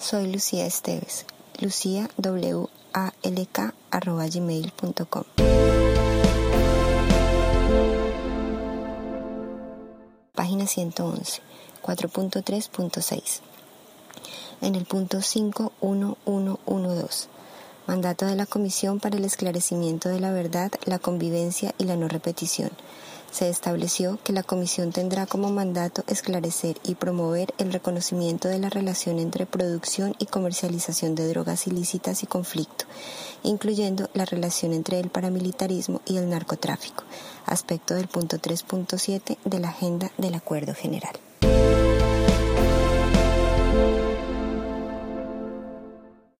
Soy Lucía Esteves, luciawalk.gmail.com Página 111, 4.3.6 En el punto 51112 Mandato de la Comisión para el Esclarecimiento de la Verdad, la Convivencia y la No Repetición se estableció que la Comisión tendrá como mandato esclarecer y promover el reconocimiento de la relación entre producción y comercialización de drogas ilícitas y conflicto, incluyendo la relación entre el paramilitarismo y el narcotráfico, aspecto del punto 3.7 de la Agenda del Acuerdo General.